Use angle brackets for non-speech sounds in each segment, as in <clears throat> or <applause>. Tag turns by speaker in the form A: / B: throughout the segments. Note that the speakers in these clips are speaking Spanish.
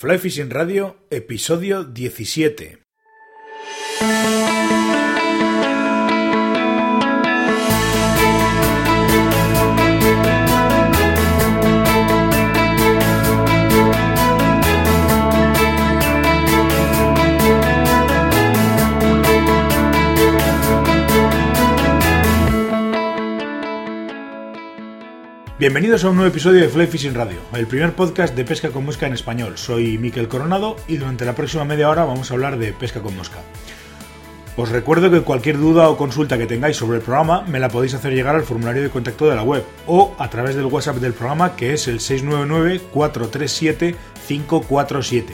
A: Fly Fishing Radio, episodio 17. Bienvenidos a un nuevo episodio de Fly Fishing Radio, el primer podcast de pesca con mosca en español. Soy Miquel Coronado y durante la próxima media hora vamos a hablar de pesca con mosca. Os recuerdo que cualquier duda o consulta que tengáis sobre el programa me la podéis hacer llegar al formulario de contacto de la web o a través del WhatsApp del programa que es el 699-437-547.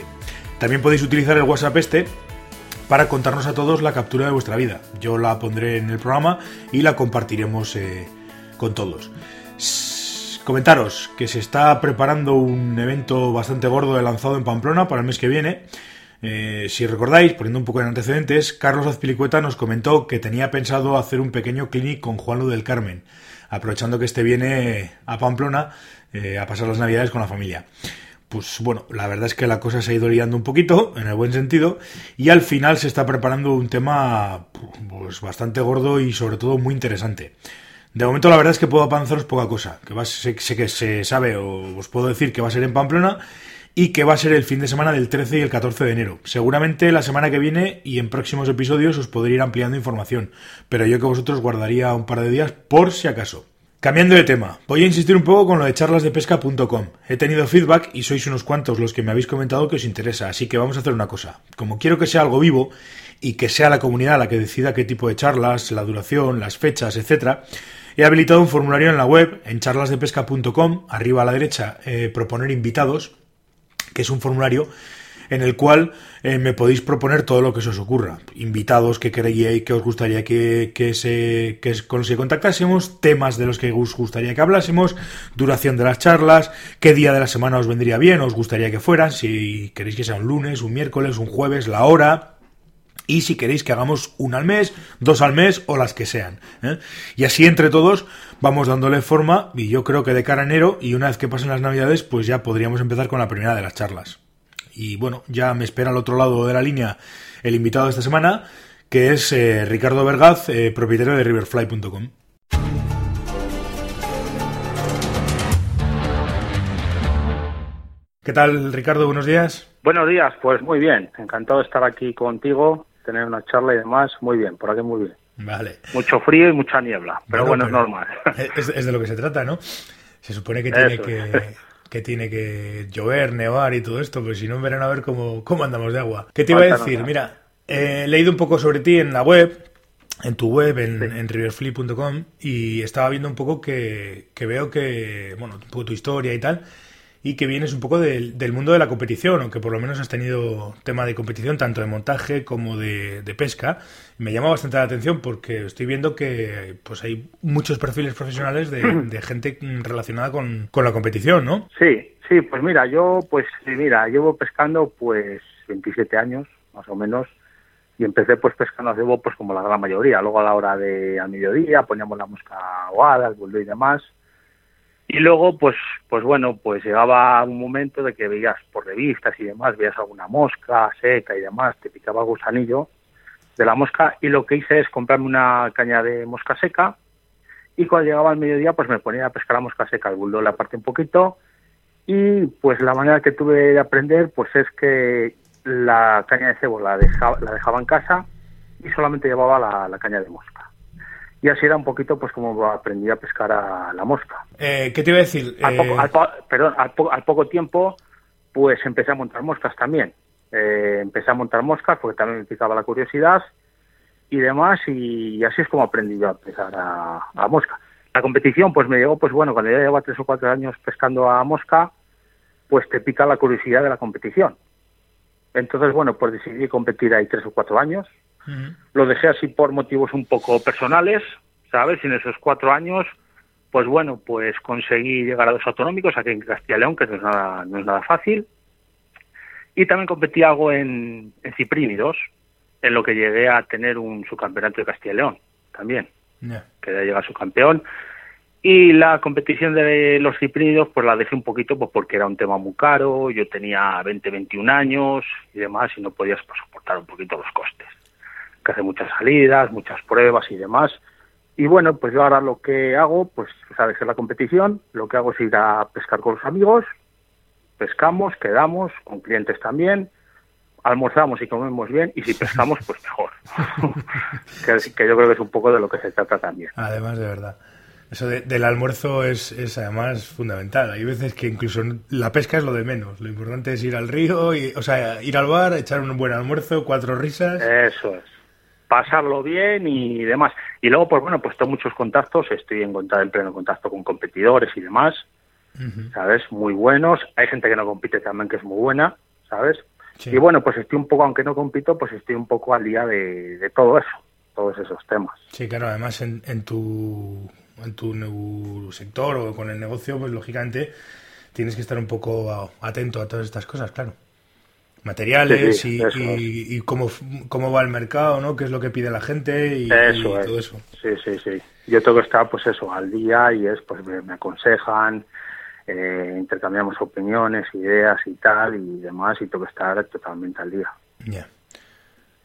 A: También podéis utilizar el WhatsApp este para contarnos a todos la captura de vuestra vida. Yo la pondré en el programa y la compartiremos eh, con todos. Comentaros que se está preparando un evento bastante gordo de lanzado en Pamplona para el mes que viene. Eh, si recordáis, poniendo un poco de antecedentes, Carlos Azpilicueta nos comentó que tenía pensado hacer un pequeño clinic con Juan del Carmen, aprovechando que este viene a Pamplona eh, a pasar las navidades con la familia. Pues bueno, la verdad es que la cosa se ha ido liando un poquito, en el buen sentido, y al final se está preparando un tema pues, bastante gordo y sobre todo muy interesante. De momento la verdad es que puedo avanzaros poca cosa. Que sé, sé, que se sabe o os puedo decir que va a ser en Pamplona y que va a ser el fin de semana del 13 y el 14 de enero. Seguramente la semana que viene y en próximos episodios os podré ir ampliando información, pero yo que vosotros guardaría un par de días por si acaso. Cambiando de tema, voy a insistir un poco con lo de charlasdepesca.com. He tenido feedback y sois unos cuantos los que me habéis comentado que os interesa, así que vamos a hacer una cosa. Como quiero que sea algo vivo y que sea la comunidad la que decida qué tipo de charlas, la duración, las fechas, etcétera, He habilitado un formulario en la web, en charlasdepesca.com, arriba a la derecha, eh, proponer invitados, que es un formulario en el cual eh, me podéis proponer todo lo que se os ocurra. Invitados que creíais que os gustaría que, se, que los que contactásemos, temas de los que os gustaría que hablásemos, duración de las charlas, qué día de la semana os vendría bien, os gustaría que fueran, si queréis que sea un lunes, un miércoles, un jueves, la hora, y si queréis que hagamos una al mes, dos al mes o las que sean. ¿eh? Y así entre todos vamos dándole forma y yo creo que de cara a enero y una vez que pasen las navidades pues ya podríamos empezar con la primera de las charlas. Y bueno, ya me espera al otro lado de la línea el invitado de esta semana que es eh, Ricardo Vergaz, eh, propietario de riverfly.com. ¿Qué tal, Ricardo? Buenos días.
B: Buenos días, pues muy bien. Encantado de estar aquí contigo tener una charla y demás, muy bien, por aquí muy bien.
A: Vale.
B: Mucho frío y mucha niebla, pero bueno, es normal. <laughs>
A: Es, de lo que se trata, ¿no? Se supone que tiene que, <laughs> que tiene que llover, nevar y todo esto, pues si no, verán a ver cómo, cómo andamos de agua. ¿Qué te iba a decir? Mira, he leído un poco sobre ti en la web, en tu web, en, en riverflip.com, y estaba viendo un poco que, que veo que, bueno, un poco tu historia y tal, y que vienes un poco del, mundo de la competición, aunque por lo menos has tenido tema de competición tanto de montaje como de, pesca. Me llama bastante la atención porque estoy viendo que pues hay muchos perfiles profesionales de, <clears throat> gente relacionada con, la competición, ¿no?
B: Sí, sí, pues mira, yo pues mira, llevo pescando pues 27 años, más o menos, y empecé pues pescando hace pues como la gran mayoría. Luego a la hora de a mediodía poníamos la mosca aguada, el y demás y luego, pues, pues bueno, pues llegaba un momento de que veías por revistas y demás, veías alguna mosca seca y demás, te picaba gusanillo de la mosca y lo que hice es comprarme una caña de mosca seca y cuando llegaba al mediodía pues me ponía a pescar la mosca seca, el bulldog la parte un poquito y pues la manera que tuve de aprender pues es que la caña de cebo la dejaba, la dejaba en casa y solamente llevaba la caña de mosca y así era un poquito pues como aprendí a pescar a la mosca.
A: Eh, ¿Qué te iba a decir?
B: Al poco, eh, perdón, al, poco tiempo pues empecé a montar moscas también. Eh, empecé a montar moscas porque también me picaba la curiosidad y demás y, así es como aprendí yo a pescar a, a, mosca. La competición pues me llegó pues bueno, cuando ya llevaba tres o cuatro años pescando a mosca pues te pica la curiosidad de la competición. Entonces bueno pues decidí competir ahí tres o cuatro años lo dejé así por motivos un poco personales, ¿sabes? Y en esos cuatro años, pues bueno, pues conseguí llegar a dos autonómicos aquí en Castilla y León, que no es nada, no es nada fácil. Y también competí algo en, en en lo que llegué a tener un subcampeonato de Castilla y León, también. Que ya llega subcampeón. Y la competición de los ciprínidos, pues la dejé un poquito pues porque era un tema muy caro, yo tenía 20, 21 años y demás, y no podías pues, soportar un poquito los costes. Que hace muchas salidas, muchas pruebas y demás. Y bueno, pues yo ahora lo que hago, pues sabes que la competición, lo que hago es ir a pescar con los amigos, pescamos, quedamos, con clientes también, almorzamos y comemos bien, y si <laughs> pescamos, pues mejor. <laughs> que, que yo creo que es un poco de lo que se trata también.
A: Además, de verdad. Eso del almuerzo es, es, además fundamental. Hay veces que incluso la pesca es lo de menos. Lo importante es ir al río, y, o sea, ir al bar, echar un buen almuerzo, cuatro risas.
B: Eso es. Pasarlo bien y demás. Y luego, pues bueno, pues tengo muchos contactos. Estoy en, en pleno contacto con competidores y demás. ¿Sabes? Muy buenos. Hay gente que no compite también que es muy buena. ¿Sabes? Y bueno, pues estoy un poco, aunque no compito, pues estoy un poco al día de, de todo eso. Todos esos temas.
A: Sí, claro. Además, en, en tu en tu sector o con el negocio, pues lógicamente tienes que estar un poco atento a todas estas cosas, claro. Materiales y, y, cómo, cómo va el mercado, ¿no? Qué es lo que pide la gente y, todo eso.
B: Sí, sí, sí. Yo tengo que estar, pues eso, al día y es, pues me, aconsejan, eh, intercambiamos opiniones, ideas y tal y demás y tengo que estar totalmente al día.
A: Ya.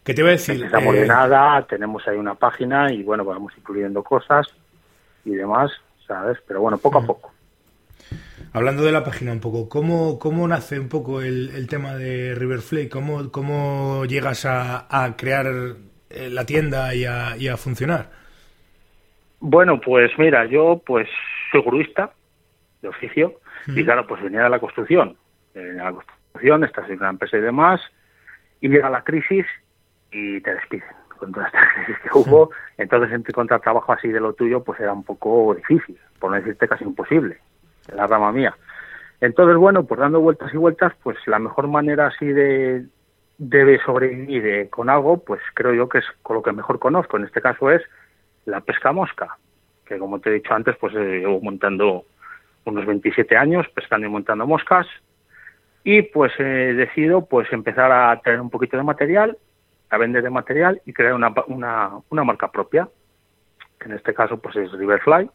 A: ¿Qué te iba a decir?
B: estamos de eh, nada, tenemos ahí una página y bueno, vamos incluyendo cosas y demás, ¿sabes? Pero bueno, poco a poco.
A: Hablando de la página un poco, ¿cómo, cómo nace un poco el, el tema de Riverflake? ¿Cómo, cómo llegas a, a crear eh, la tienda y a, y a, funcionar?
B: Bueno, pues mira, yo pues soy gruista de oficio y claro, pues venía de la construcción. Venía de la construcción, estás en una empresa y demás, y llega la crisis y te despiden con toda esta <laughs> crisis que hubo, entonces encontrar trabajo así de lo tuyo pues era un poco difícil, por no decirte casi imposible, la rama mía. Entonces, bueno, pues dando vueltas y vueltas, pues la mejor manera así de, de sobrevivir con algo, pues creo yo que es con lo que mejor conozco. En este caso es la pesca mosca, que como te he dicho antes, pues eh, llevo montando unos 27 años pescando y montando moscas y pues he decidido pues empezar a tener un poquito de material a vender de material y crear una, una, una marca propia, que en este caso pues es Riverfly.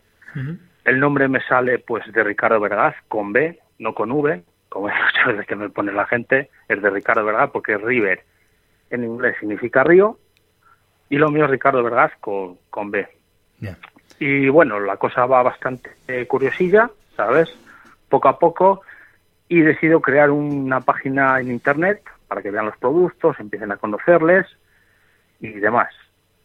B: El nombre me sale pues de Ricardo Vergaz con B, no con V, como <laughs> muchas veces que me pone la gente, es de Ricardo Vergaz porque River en inglés significa río y lo mío es Ricardo Vergaz con, con B. Y bueno, la cosa va bastante curiosilla, ¿sabes? Poco a poco y decido crear una página en internet para que vean los productos, empiecen a conocerles y demás.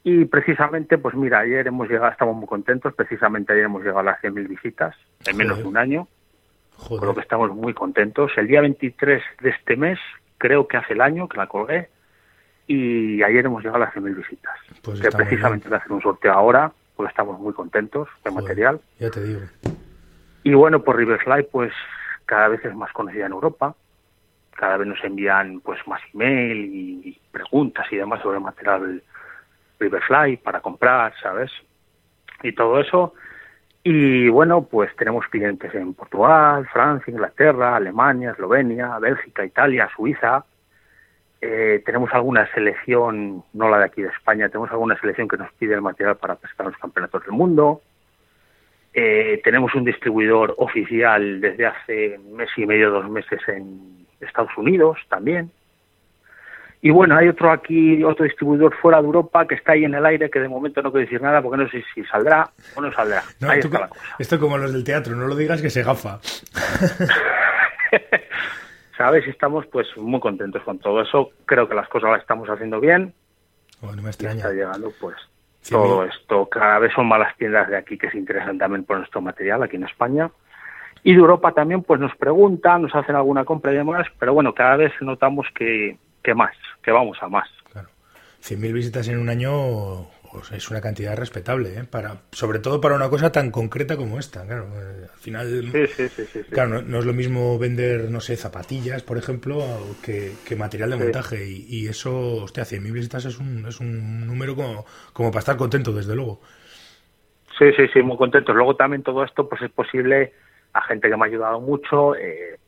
B: Y precisamente, pues mira, ayer hemos llegado, estamos muy contentos, precisamente ayer hemos llegado a las 100.000 visitas en menos de un año, Joder. con lo que estamos muy contentos. El día 23 de este mes, creo que hace el año que la colgué, y ayer hemos llegado a las 100.000 visitas. Pues que precisamente a hacer un sorteo ahora, porque estamos muy contentos del material.
A: Ya te digo.
B: Y bueno, pues Riverfly, pues cada vez es más conocida en Europa cada vez nos envían pues más email y preguntas y demás sobre el material Riverfly para comprar, ¿sabes? Y todo eso. Y bueno, pues tenemos clientes en Portugal, Francia, Inglaterra, Alemania, Eslovenia, Bélgica, Italia, Suiza. Eh, tenemos alguna selección, no la de aquí de España, tenemos alguna selección que nos pide el material para pescar los campeonatos del mundo. Eh, tenemos un distribuidor oficial desde hace mes y medio, dos meses en Estados Unidos también. Y bueno, hay otro aquí, otro distribuidor fuera de Europa que está ahí en el aire que de momento no quiero decir nada porque no sé si saldrá o no saldrá. ahí está la cosa.
A: Esto como los del teatro, no lo digas que se gafa. <laughs>
B: ¿Sabes? Estamos pues muy contentos con todo eso. Creo que las cosas las estamos haciendo bien.
A: Bueno, me extraña.
B: Está llegando pues todo esto. Cada vez son más las tiendas de aquí que se interesan también por nuestro material aquí en España. Y de Europa también pues nos preguntan, nos hacen alguna compra y demás, pero bueno, cada vez notamos que, que más, que vamos a más.
A: Claro. 100.000 visitas en un año pues, es una cantidad respetable, ¿eh? para, sobre todo para una cosa tan concreta como esta. Claro, eh, al final,
B: sí, sí, sí,
A: claro, no, es lo mismo vender, no sé, zapatillas, por ejemplo, que, que material de montaje. Y, y, eso, hostia, 100.000 visitas es un, es un número como, como para estar contento, desde luego.
B: Sí, sí, sí, muy contentos. Luego también todo esto pues es posible a gente que me ha ayudado mucho. Eh,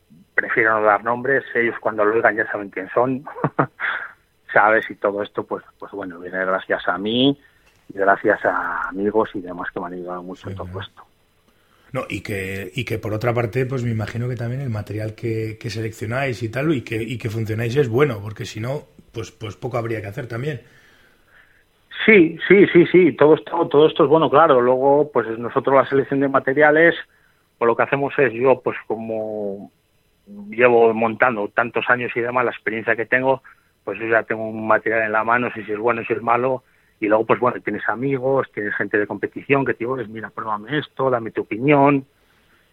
B: prefiero no dar nombres, ellos cuando lo oigan ya saben quién son, <laughs> ¿sabes? Y todo esto, pues, pues bueno, viene gracias a mí y gracias a amigos y demás que me han ayudado mucho en todo esto.
A: No, y que, y que por otra parte, pues me imagino que también el material que, que seleccionáis y tal, y que, y que funcionáis es bueno, porque si no, pues, pues poco habría que hacer también.
B: Sí, sí, sí, sí, todo esto, todo esto es bueno, claro. Luego, pues nosotros la selección de materiales, pues lo que hacemos es yo, pues como llevo montando tantos años y demás, la experiencia que tengo, pues yo ya tengo un material en la mano, si es bueno, si es malo, y luego, pues bueno, tienes amigos, tienes gente de competición que te digo, mira, pruébame esto, dame tu opinión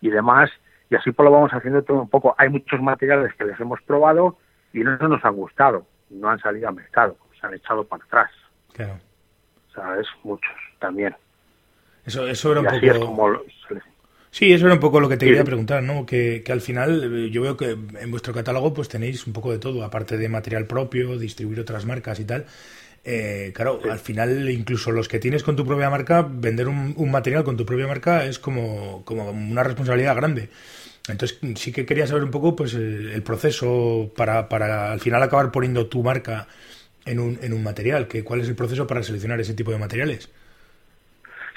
B: y demás, y así pues lo vamos haciendo todo un poco. Hay muchos materiales que les hemos probado y no nos han gustado, no han salido al mercado, se han echado para atrás.
A: Claro.
B: ¿sabes? Muchos también.
A: Eso, eso era un poco... Sí, eso era un poco lo que te quería preguntar, ¿no? Que, que, al final eh, yo veo que en vuestro catálogo pues tenéis un poco de todo, aparte de material propio, distribuir otras marcas y tal. Eh, claro, al final incluso los que tienes con tu propia marca, vender un, un, material con tu propia marca es como, como una responsabilidad grande. Entonces sí que quería saber un poco pues el, el proceso para, para al final acabar poniendo tu marca en un, en un material? Que, ¿Cuál es el proceso para seleccionar ese tipo de materiales?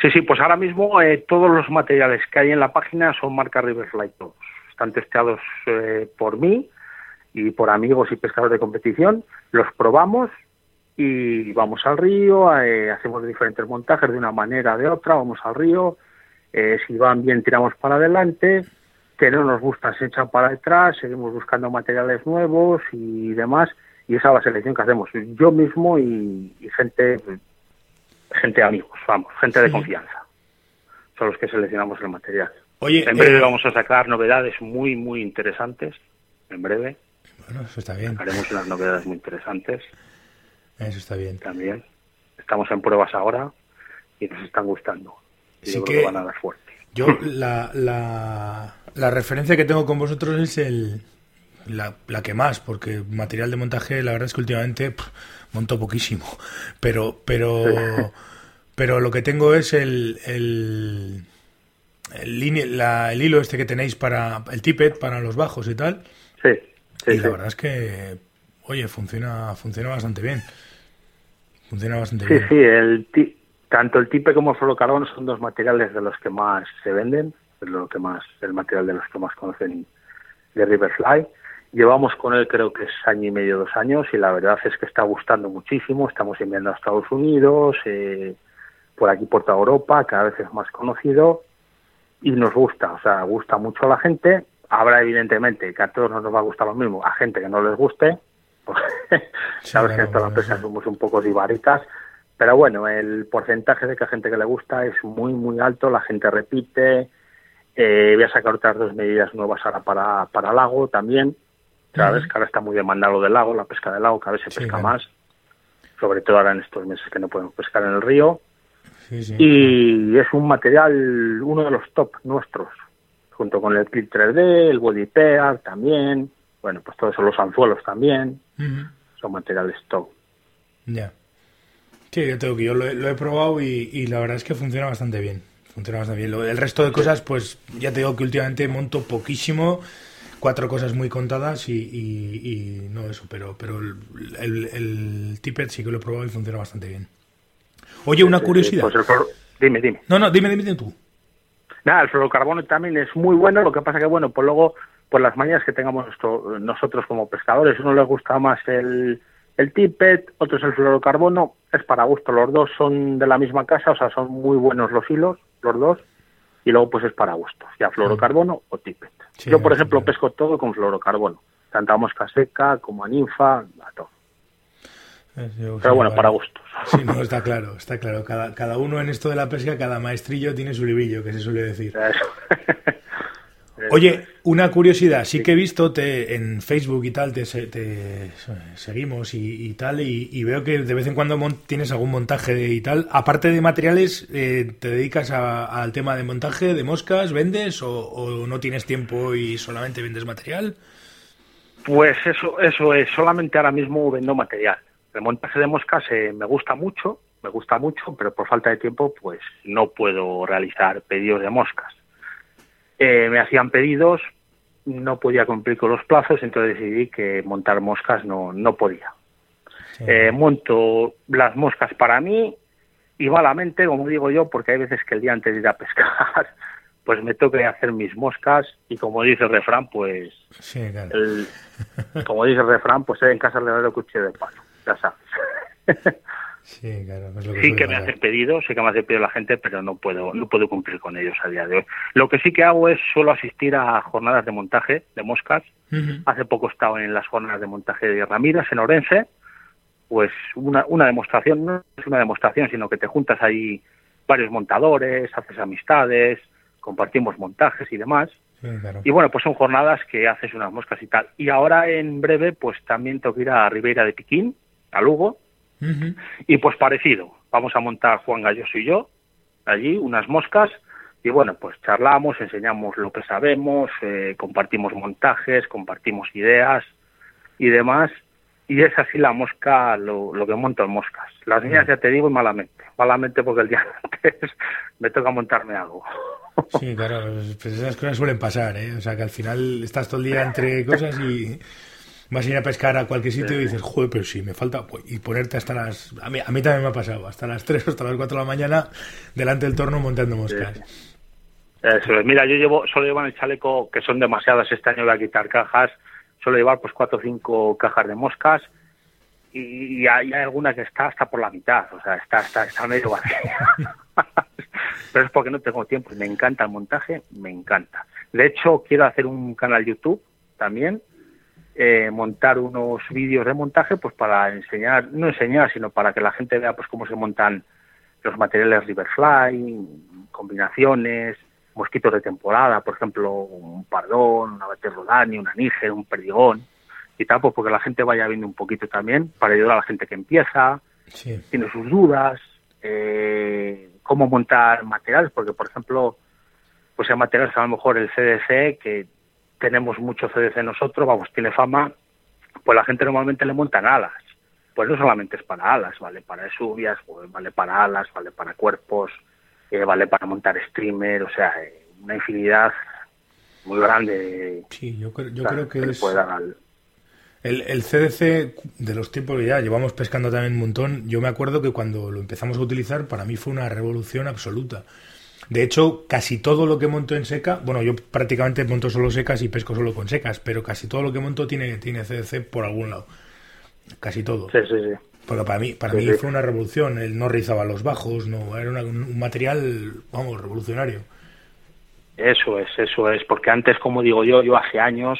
B: Sí, sí, pues ahora mismo eh, todos los materiales que hay en la página son marca Riverfly todos. Están testeados eh, por mí y por amigos y pescadores de competición. Los probamos y vamos al río, eh, hacemos diferentes montajes de una manera o de otra, vamos al río. si van bien, tiramos para adelante. Que no nos gusta, se echan para detrás. Seguimos buscando materiales nuevos y demás y esa es la selección que hacemos yo mismo y, gente gente amigos vamos gente de confianza. Son los que seleccionamos el material.
A: Oye,
B: en breve eh, vamos a sacar novedades muy muy interesantes en breve.
A: Bueno eso está bien.
B: Haremos unas novedades muy interesantes.
A: Eso está bien.
B: También. Estamos en pruebas ahora y nos están gustando. Y yo creo que van a dar fuerte.
A: yo la, la, la referencia que tengo con vosotros es el la, la, que más, porque material de montaje, la verdad es que últimamente monto poquísimo. Pero, pero, <laughs> pero lo que tengo es el, el, el, la, el hilo este que tenéis para el tippet, para los bajos y tal.
B: Sí.
A: y la verdad es que, oye, funciona, funciona bastante bien. Funciona bastante bien.
B: Sí, sí, el tanto el tipe como el fluorocarbón son dos materiales de los que más se venden, es lo que más, el material de los que más conocen de Riverfly. Llevamos con él creo que es año y medio, dos años, y la verdad es que está gustando muchísimo. Estamos enviando a Estados Unidos, eh, por aquí por toda Europa, cada vez es más conocido y nos gusta, o sea, gusta mucho a la gente. Habrá evidentemente que a todos no nos va a gustar lo mismo, a gente que no les guste, <laughs> porque sabes que en la empresa somos un poco divaritas, pero bueno, el porcentaje de que a gente que le gusta es muy, muy alto, la gente repite. Eh, voy a sacar otras dos medidas nuevas ahora para, para Lago también, ¿sabes? Que ahora está muy demandado del lago, la pesca del lago, cada vez se pesca más, sobre todo ahora en estos meses que no podemos pescar en el río. y es un material, uno de los top nuestros, junto con el Clip 3D, el Body Pair también, bueno, pues todos son los anzuelos también, son materiales top.
A: Ya. Sí, yo tengo que yo lo he, probado y, la verdad es que funciona bastante bien. Funciona bastante bien. El resto de cosas, pues ya te digo que últimamente monto poquísimo cuatro cosas muy contadas y, no eso, pero, pero el, el, el, Tippet sí que lo he probado y funciona bastante bien. Oye, una curiosidad.
B: Pues dime, dime.
A: No, no, dime, dime, tú.
B: Nada, el fluorocarbono también es muy bueno, lo que pasa que, bueno, pues luego, por las mañas que tengamos nosotros como pescadores, uno le gusta más el, el Tippet, otro es el fluorocarbono, es para gusto, los dos son de la misma casa, o sea, son muy buenos los hilos, los dos, y luego pues es para gustos, ya fluorocarbono o tippet. Yo, por ejemplo, pesco todo con fluorocarbono, tanto a mosca seca como a ninfa, a todo. Eh, Pero bueno, para gustos.
A: Sí, no, está claro, está claro. Cada, cada uno en esto de la pesca, cada maestrillo tiene su libillo, que se suele decir. <laughs> Oye, una curiosidad, sí que he visto te, en Facebook y tal, te, te seguimos y, tal, y, veo que de vez en cuando tienes algún montaje y tal. Aparte de materiales, eh, ¿te dedicas al tema de montaje de moscas? ¿Vendes o, no tienes tiempo y solamente vendes material?
B: Pues eso, eso es, solamente ahora mismo vendo material. El montaje de moscas eh, me gusta mucho, me gusta mucho, pero por falta de tiempo pues no puedo realizar pedidos de moscas eh, me hacían pedidos, no podía cumplir con los plazos, entonces decidí que montar moscas no, no podía. Eh, monto las moscas para mí y malamente, como digo yo, porque hay veces que el día antes de ir a pescar, <laughs> pues me toque hacer mis moscas y como dice el refrán, pues...
A: Sí, claro.
B: como dice el refrán, pues en casa le doy el cuchillo de palo, ya sabes. <laughs>
A: Sí, claro. Es lo que
B: sí que me hace pedido, sé que me hace pedido la gente, pero no puedo, no puedo cumplir con ellos a día de hoy. Lo que sí que hago es suelo asistir a jornadas de montaje de moscas. Hace poco he estado en las jornadas de montaje de Ramírez, en Orense. Pues una, una demostración, no es una demostración, sino que te juntas ahí varios montadores, haces amistades, compartimos montajes y demás. Y bueno, pues son jornadas que haces unas moscas y tal. Y ahora en breve, pues también tengo que ir a Ribeira de Piquín, a Lugo, y pues parecido, vamos a montar Juan Galloso y yo allí unas moscas y bueno, pues charlamos, enseñamos lo que sabemos, eh, compartimos montajes, compartimos ideas y demás. Y es así la mosca, lo, que monto en moscas. Las mías ya te digo y malamente. Malamente porque el día antes <laughs> me toca montarme algo. <laughs>
A: Sí, claro, pues esas cosas suelen pasar, ¿eh? O sea, que al final estás todo el día entre cosas y vas a ir a pescar a cualquier sitio y dices, joder, pero sí, me falta. Y ponerte hasta las. A mí, a mí también me ha pasado, hasta las 3 o hasta las 4 de la mañana, delante del torno montando moscas.
B: Eso es. Mira, yo llevo, solo llevo en el chaleco, que son demasiadas este año, voy a quitar cajas. Suelo llevar pues 4 o 5 cajas de moscas. Y, hay, alguna que está hasta por la mitad, o sea, está, está, está medio vacía. <laughs> pero es porque no tengo tiempo y me encanta el montaje, me encanta. De hecho, quiero hacer un canal YouTube también eh, montar unos vídeos de montaje pues para enseñar, no enseñar, sino para que la gente vea pues cómo se montan los materiales Riverfly, combinaciones, mosquitos de temporada, por ejemplo, un pardón, una baterrodani, un aníger, un perdigón y tal, pues porque la gente vaya viendo un poquito también, para ayudar a la gente que empieza, tiene sus dudas, eh, cómo montar materiales, porque por ejemplo, pues hay materiales a lo mejor el CDC que tenemos mucho CDC nosotros, vamos, tiene fama, pues la gente normalmente le montan alas. Pues no solamente es para alas, vale para subias, pues vale para alas, vale para cuerpos, eh, vale para montar streamer, o sea, eh, una infinidad muy grande.
A: Sí, yo, yo creo que es... El, el, CDC de los tiempos que ya llevamos pescando también un montón, yo me acuerdo que cuando lo empezamos a utilizar para mí fue una revolución absoluta. De hecho, casi todo lo que monto en seca, bueno, yo prácticamente monto solo secas y pesco solo con secas, pero casi todo lo que monto tiene, tiene CDC por algún lado. Casi todo.
B: Sí, sí, sí.
A: Porque para mí, para mí fue una revolución. Él no rizaba los bajos, no, era un material, vamos, revolucionario.
B: Eso es, eso es, porque antes, como digo yo, yo hace años,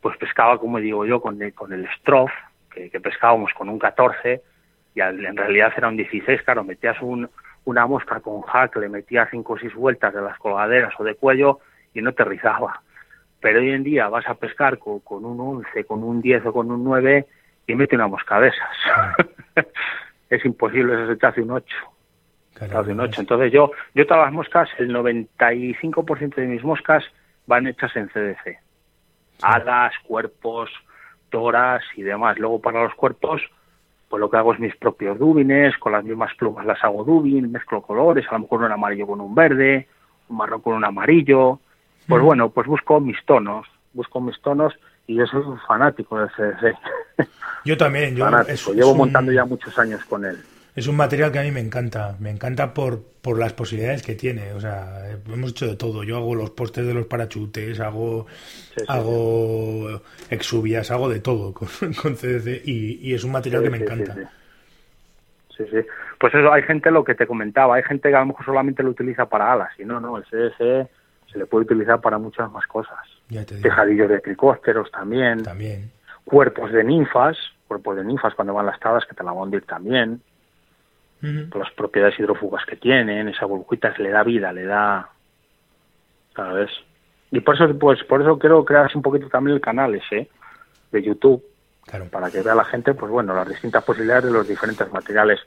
B: pues pescaba, como digo yo, con el, con el Stroff, que, que pescábamos con un 14, y en realidad era un 16, claro, metías un, una mosca con hack le metía cinco o seis vueltas de las colgaderas o de cuello y no te rizaba. Pero hoy en día vas a pescar con, un 11, con un 10 o con un 9 y mete una mosca de esas. <laughs> es imposible, eso se te hace un 8. Hace un 8. Entonces yo, yo todas las moscas, el 95% de mis moscas van hechas en CDC. Alas, cuerpos, toras y demás. Luego para los cuerpos, pues lo que hago es mis propios dúbines, con las mismas plumas las hago dúbin, mezclo colores, a lo mejor un amarillo con un verde, un marrón con un amarillo. Pues bueno, pues busco mis tonos, busco mis tonos y yo soy un fanático del CDC.
A: Yo también, yo <laughs>
B: llevo montando ya muchos años con él
A: es un material que a mí me encanta. Me encanta por, por las posibilidades que tiene. O sea, hemos hecho de todo. Yo hago los postes de los parachutes, hago, hago exubias, hago de todo con, <laughs> CDC y, es un material que me encanta.
B: Sí, sí. Pues eso, hay gente, lo que te comentaba, hay gente que a lo mejor solamente lo utiliza para alas. Y no, no, el CDC se le puede utilizar para muchas más cosas. Tejadillos de tricósteros también.
A: También.
B: Cuerpos de ninfas, cuerpos de ninfas cuando van lastradas que te la van a hundir también por las propiedades hidrófugas que tienen, esa burbujita le da vida, le da, ¿sabes? Y por eso, pues, por eso quiero crear un poquito también el canal ese de YouTube, claro. para que vea la gente, pues bueno, las distintas posibilidades de los diferentes materiales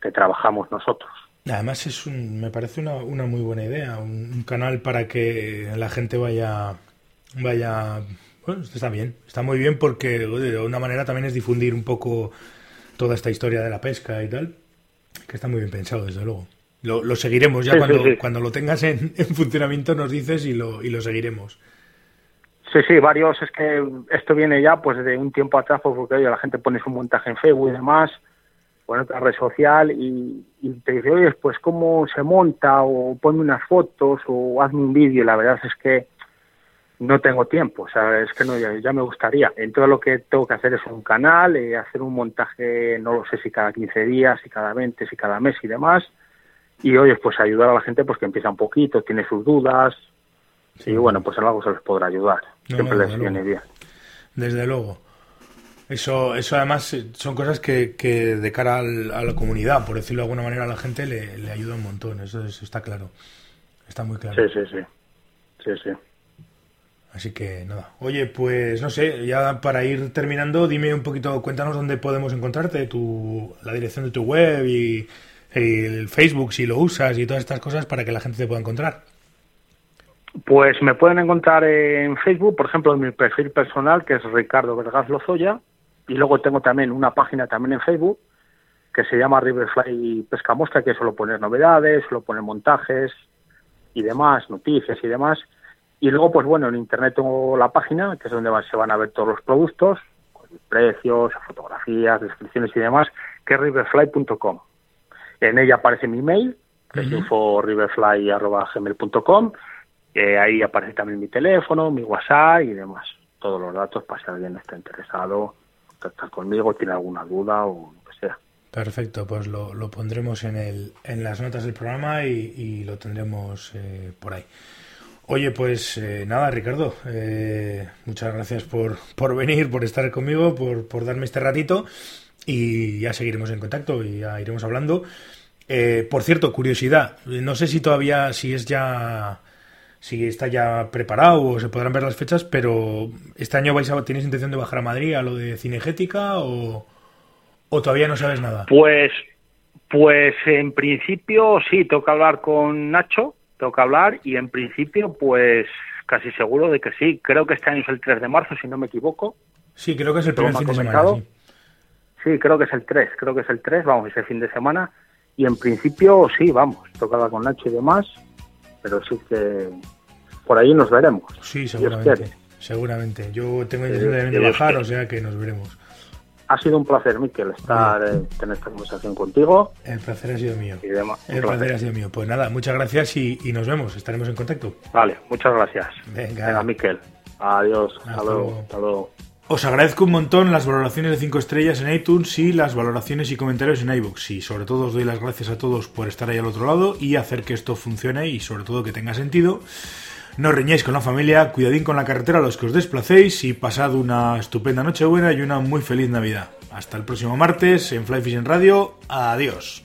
B: que trabajamos nosotros.
A: Además es un, me parece una, una muy buena idea, un, canal para que la gente vaya, vaya, bueno, está bien, está muy bien porque de una manera también es difundir un poco toda esta historia de la pesca y tal. Que está muy bien pensado, desde luego. Lo, seguiremos ya cuando, cuando lo tengas <laughs> en, funcionamiento, nos dices y lo, y lo seguiremos.
B: Sí, sí, varios. Es que esto viene ya pues de un tiempo atrás, pues, porque la gente pone su montaje en Facebook y demás. o en otra red social y, te dice, oye, pues cómo se monta o ponme unas fotos o hazme un vídeo y la verdad es que no tengo tiempo, o sea, es que no, ya, me gustaría. Entonces lo que tengo que hacer es un canal, eh, hacer un montaje, no lo sé si cada 15 días, si cada 20, si cada mes y demás. Y oye, pues ayudar a la gente pues que empieza un poquito, tiene sus dudas. Y bueno, pues algo se les podrá ayudar. Siempre les viene bien.
A: Desde luego. Eso, eso además son cosas que, que de cara a la comunidad, por decirlo de alguna manera, a la gente le, le ayuda un montón. Eso, eso está claro. Está muy claro.
B: Sí, sí, sí. Sí, sí.
A: Así que nada. Oye, pues no sé, ya para ir terminando, dime un poquito, cuéntanos dónde podemos encontrarte, tu, la dirección de tu web y el Facebook si lo usas y todas estas cosas para que la gente te pueda encontrar.
B: Pues me pueden encontrar en Facebook, por ejemplo, en mi perfil personal, que es Ricardo Vergas Lozoya, y luego tengo también una página también en Facebook que se llama Riverfly Pesca Mosca, que suelo poner novedades, suelo poner montajes y demás, noticias y demás. Y luego, pues bueno, en internet tengo la página, que es donde se van a ver todos los productos, precios, fotografías, descripciones y demás, que es riverfly.com. En ella aparece mi email, que es info.riverfly.gmail.com. Eh, ahí aparece también mi teléfono, mi WhatsApp y demás. Todos los datos para si alguien está interesado, contactar conmigo, tiene alguna duda o lo que sea.
A: Perfecto, pues lo, lo pondremos en, el, en las notas del programa y, lo tendremos eh, por ahí. Oye, pues eh, nada, Ricardo, eh, muchas gracias por, por venir, por estar conmigo, por, por darme este ratito y ya seguiremos en contacto y ya iremos hablando. Eh, por cierto, curiosidad, no sé si todavía, si es ya, si está ya preparado o se podrán ver las fechas, pero este año vais a, ¿tienes intención de bajar a Madrid a lo de cinegética o, o todavía no sabes nada?
B: Pues, pues en principio sí, toca hablar con Nacho que hablar y en principio pues casi seguro de que sí. Creo que este año es el 3 de marzo, si no me equivoco.
A: Sí, creo que es el primer fin de semana.
B: Sí. creo que es el 3, creo que es el 3, vamos, ese fin de semana. Y en principio sí, vamos, toca hablar con Nacho y demás, pero sí que por ahí nos veremos.
A: Sí, seguramente. Seguramente. Yo tengo intención de bajar, o sea que nos veremos.
B: Ha sido un placer, Miquel, estar, eh, tener esta conversación contigo.
A: El placer ha sido mío. el placer. ha sido mío. Pues nada, muchas gracias y, nos vemos. Estaremos en contacto.
B: Vale, muchas gracias. Venga, Venga Miquel. Adiós. Hasta, luego.
A: Os agradezco un montón las valoraciones de 5 estrellas en iTunes y las valoraciones y comentarios en iBooks. Y sobre todo os doy las gracias a todos por estar ahí al otro lado y hacer que esto funcione y sobre todo que tenga sentido. No reñéis con la familia, cuidadín con la carretera a los que os desplacéis y pasad una estupenda Nochebuena y una muy feliz Navidad. Hasta el próximo martes en Fly Fishing Radio. Adiós.